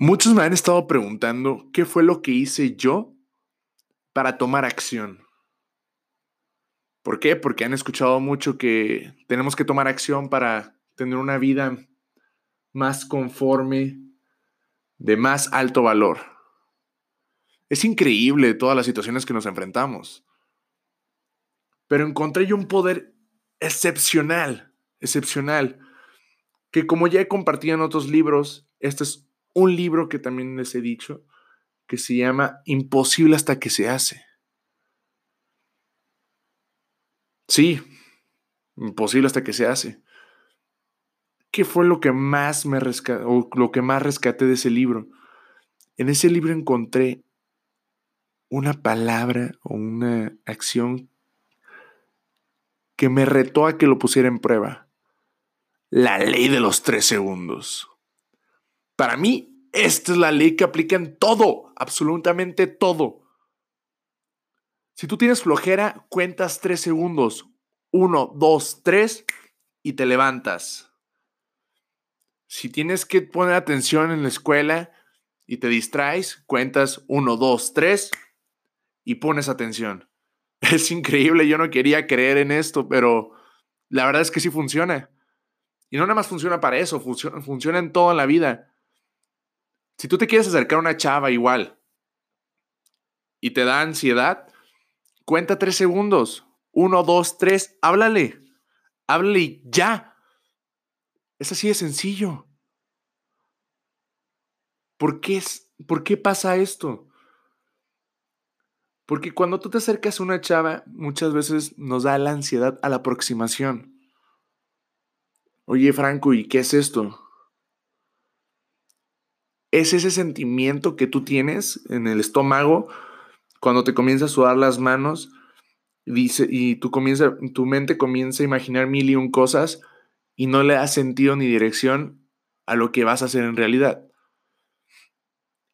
Muchos me han estado preguntando qué fue lo que hice yo para tomar acción. ¿Por qué? Porque han escuchado mucho que tenemos que tomar acción para tener una vida más conforme, de más alto valor. Es increíble todas las situaciones que nos enfrentamos. Pero encontré yo un poder excepcional, excepcional, que como ya he compartido en otros libros, este es un libro que también les he dicho, que se llama Imposible hasta que se hace. Sí, imposible hasta que se hace. ¿Qué fue lo que más me o lo que más rescaté de ese libro? En ese libro encontré una palabra o una acción que me retó a que lo pusiera en prueba. La ley de los tres segundos. Para mí, esta es la ley que aplica en todo, absolutamente todo. Si tú tienes flojera, cuentas tres segundos. Uno, dos, tres y te levantas. Si tienes que poner atención en la escuela y te distraes, cuentas uno, dos, tres y pones atención. Es increíble, yo no quería creer en esto, pero la verdad es que sí funciona. Y no nada más funciona para eso, funciona, funciona en toda la vida. Si tú te quieres acercar a una chava igual y te da ansiedad, cuenta tres segundos. Uno, dos, tres, háblale. Háblale ya. Es así de sencillo. ¿Por qué, es, ¿Por qué pasa esto? Porque cuando tú te acercas a una chava, muchas veces nos da la ansiedad a la aproximación. Oye, Franco, ¿y qué es esto? Es ese sentimiento que tú tienes en el estómago cuando te comienza a sudar las manos dice, y tú comienza, tu mente comienza a imaginar mil y un cosas y no le das sentido ni dirección a lo que vas a hacer en realidad.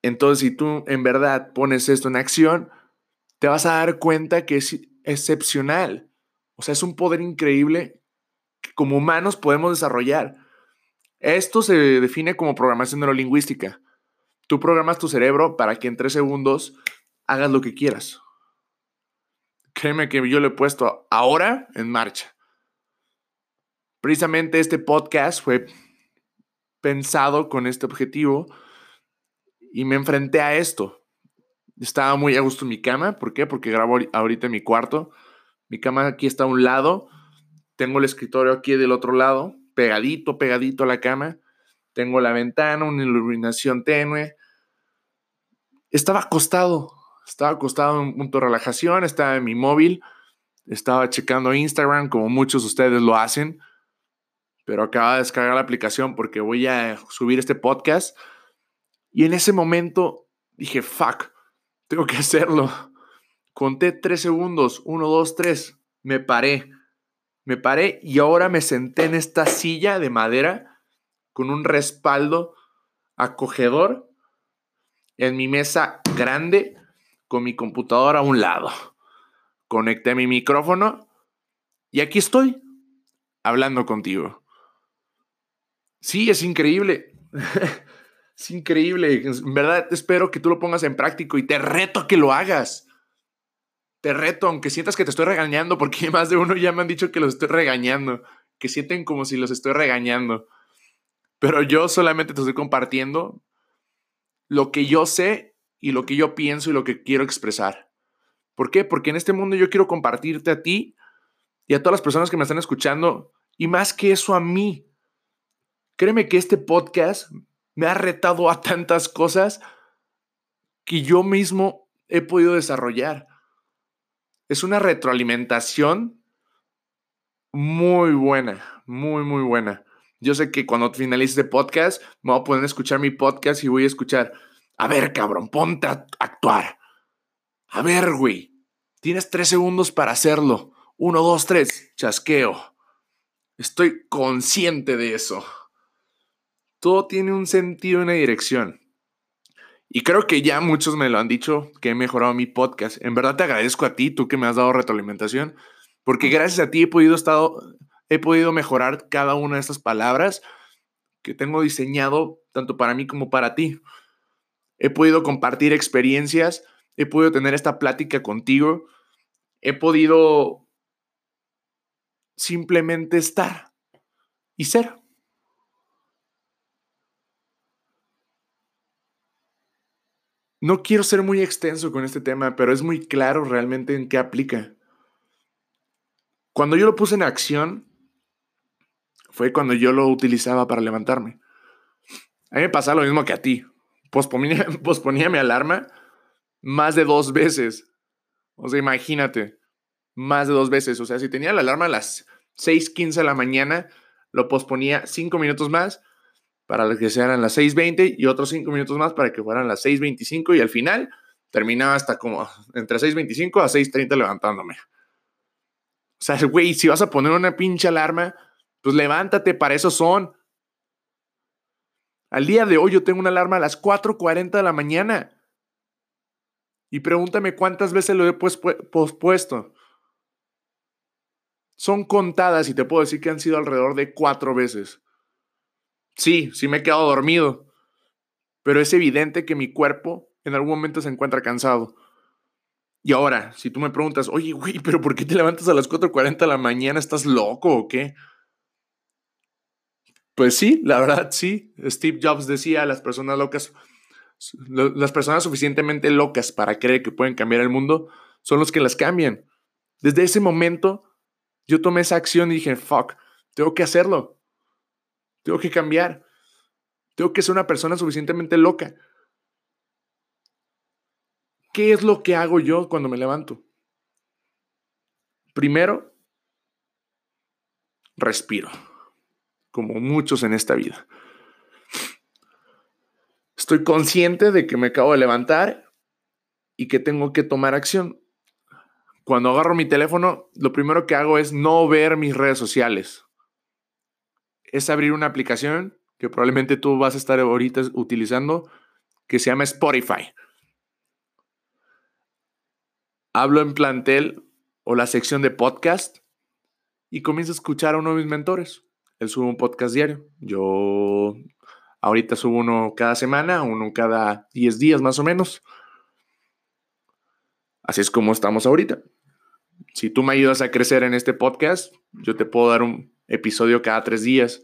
Entonces, si tú en verdad pones esto en acción, te vas a dar cuenta que es excepcional. O sea, es un poder increíble que como humanos podemos desarrollar. Esto se define como programación neurolingüística. Tú programas tu cerebro para que en tres segundos hagas lo que quieras. Créeme que yo lo he puesto ahora en marcha. Precisamente este podcast fue pensado con este objetivo y me enfrenté a esto. Estaba muy a gusto en mi cama. ¿Por qué? Porque grabo ahorita en mi cuarto. Mi cama aquí está a un lado. Tengo el escritorio aquí del otro lado, pegadito, pegadito a la cama. Tengo la ventana, una iluminación tenue. Estaba acostado, estaba acostado en un punto de relajación, estaba en mi móvil, estaba checando Instagram como muchos de ustedes lo hacen, pero acaba de descargar la aplicación porque voy a subir este podcast. Y en ese momento dije, fuck, tengo que hacerlo. Conté tres segundos, uno, dos, tres, me paré. Me paré y ahora me senté en esta silla de madera con un respaldo acogedor en mi mesa grande con mi computadora a un lado. Conecté mi micrófono y aquí estoy hablando contigo. Sí, es increíble. es increíble. En verdad espero que tú lo pongas en práctico y te reto a que lo hagas. Te reto, aunque sientas que te estoy regañando, porque más de uno ya me han dicho que los estoy regañando, que sienten como si los estoy regañando. Pero yo solamente te estoy compartiendo lo que yo sé y lo que yo pienso y lo que quiero expresar. ¿Por qué? Porque en este mundo yo quiero compartirte a ti y a todas las personas que me están escuchando y más que eso a mí. Créeme que este podcast me ha retado a tantas cosas que yo mismo he podido desarrollar. Es una retroalimentación muy buena, muy, muy buena. Yo sé que cuando finalice este podcast, me voy a poner a escuchar mi podcast y voy a escuchar, a ver, cabrón, ponte a actuar. A ver, güey, tienes tres segundos para hacerlo. Uno, dos, tres, chasqueo. Estoy consciente de eso. Todo tiene un sentido y una dirección. Y creo que ya muchos me lo han dicho que he mejorado mi podcast. En verdad te agradezco a ti, tú que me has dado retroalimentación, porque gracias a ti he podido estado he podido mejorar cada una de estas palabras que tengo diseñado tanto para mí como para ti. he podido compartir experiencias, he podido tener esta plática contigo, he podido simplemente estar y ser. No quiero ser muy extenso con este tema, pero es muy claro realmente en qué aplica. Cuando yo lo puse en acción, fue cuando yo lo utilizaba para levantarme. A mí me pasa lo mismo que a ti. Posponía, posponía mi alarma más de dos veces. O sea, imagínate, más de dos veces. O sea, si tenía la alarma a las 6:15 de la mañana, lo posponía cinco minutos más para que sean las 6:20 y otros cinco minutos más para que fueran las 6:25 y al final terminaba hasta como entre 6:25 a 6:30 levantándome. O sea, güey, si vas a poner una pinche alarma, pues levántate, para eso son. Al día de hoy yo tengo una alarma a las 4.40 de la mañana. Y pregúntame cuántas veces lo he pospuesto. Son contadas y te puedo decir que han sido alrededor de cuatro veces. Sí, sí me he quedado dormido. Pero es evidente que mi cuerpo en algún momento se encuentra cansado. Y ahora, si tú me preguntas, oye, güey, pero ¿por qué te levantas a las 4.40 de la mañana? ¿Estás loco o qué? Pues sí, la verdad sí. Steve Jobs decía, las personas locas, las personas suficientemente locas para creer que pueden cambiar el mundo son los que las cambian. Desde ese momento, yo tomé esa acción y dije, fuck, tengo que hacerlo. Tengo que cambiar. Tengo que ser una persona suficientemente loca. ¿Qué es lo que hago yo cuando me levanto? Primero, respiro, como muchos en esta vida. Estoy consciente de que me acabo de levantar y que tengo que tomar acción. Cuando agarro mi teléfono, lo primero que hago es no ver mis redes sociales. Es abrir una aplicación que probablemente tú vas a estar ahorita utilizando que se llama Spotify hablo en plantel o la sección de podcast y comienzo a escuchar a uno de mis mentores. Él sube un podcast diario. Yo ahorita subo uno cada semana, uno cada 10 días más o menos. Así es como estamos ahorita. Si tú me ayudas a crecer en este podcast, yo te puedo dar un episodio cada tres días.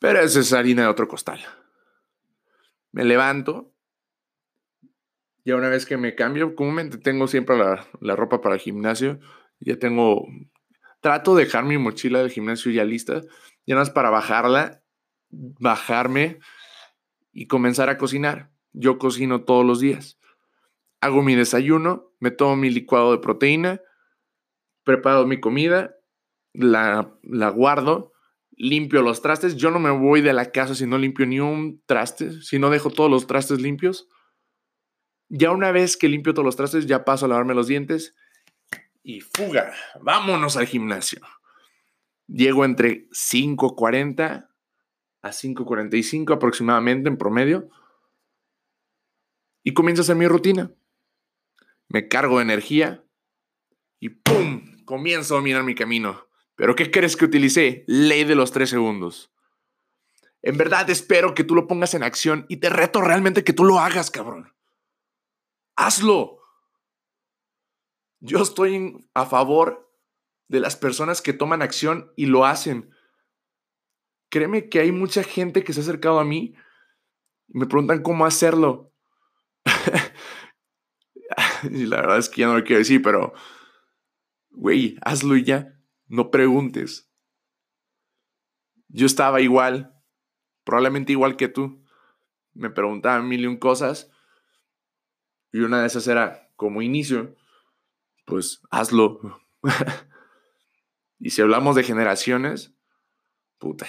Pero esa es harina de otro costal. Me levanto, ya una vez que me cambio, comúnmente tengo siempre la, ropa para el gimnasio. Ya tengo. Trato de dejar mi mochila del gimnasio ya lista. Ya más para bajarla, bajarme y comenzar a cocinar. Yo cocino todos los días. Hago mi desayuno, me tomo mi licuado de proteína, preparo mi comida, la, la guardo, limpio los trastes. Yo no me voy de la casa si no limpio ni un traste, si no dejo todos los trastes limpios. Ya una vez que limpio todos los trastes, ya paso a lavarme los dientes y fuga, vámonos al gimnasio. Llego entre 5.40 a 5.45 aproximadamente en promedio y comienzo a hacer mi rutina. Me cargo de energía y ¡pum! Comienzo a dominar mi camino. ¿Pero qué crees que utilicé? Ley de los tres segundos. En verdad espero que tú lo pongas en acción y te reto realmente que tú lo hagas, cabrón hazlo. Yo estoy a favor de las personas que toman acción y lo hacen. Créeme que hay mucha gente que se ha acercado a mí y me preguntan cómo hacerlo. y la verdad es que ya no lo quiero decir, pero, güey, hazlo y ya. No preguntes. Yo estaba igual, probablemente igual que tú. Me preguntaban mil y un cosas y una de esas era, como inicio, pues hazlo. y si hablamos de generaciones, puta,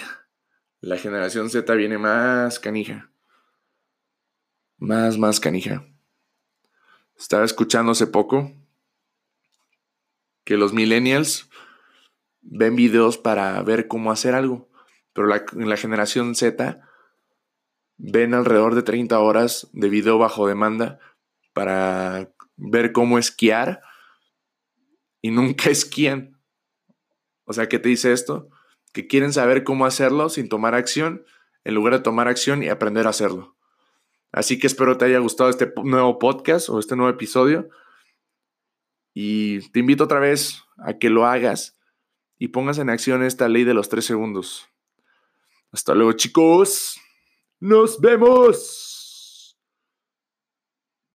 la generación Z viene más canija. Más, más canija. Estaba escuchando hace poco que los millennials ven videos para ver cómo hacer algo, pero la, la generación Z ven alrededor de 30 horas de video bajo demanda para ver cómo esquiar y nunca esquían. O sea, ¿qué te dice esto? Que quieren saber cómo hacerlo sin tomar acción, en lugar de tomar acción y aprender a hacerlo. Así que espero te haya gustado este nuevo podcast o este nuevo episodio. Y te invito otra vez a que lo hagas y pongas en acción esta ley de los tres segundos. Hasta luego chicos. Nos vemos.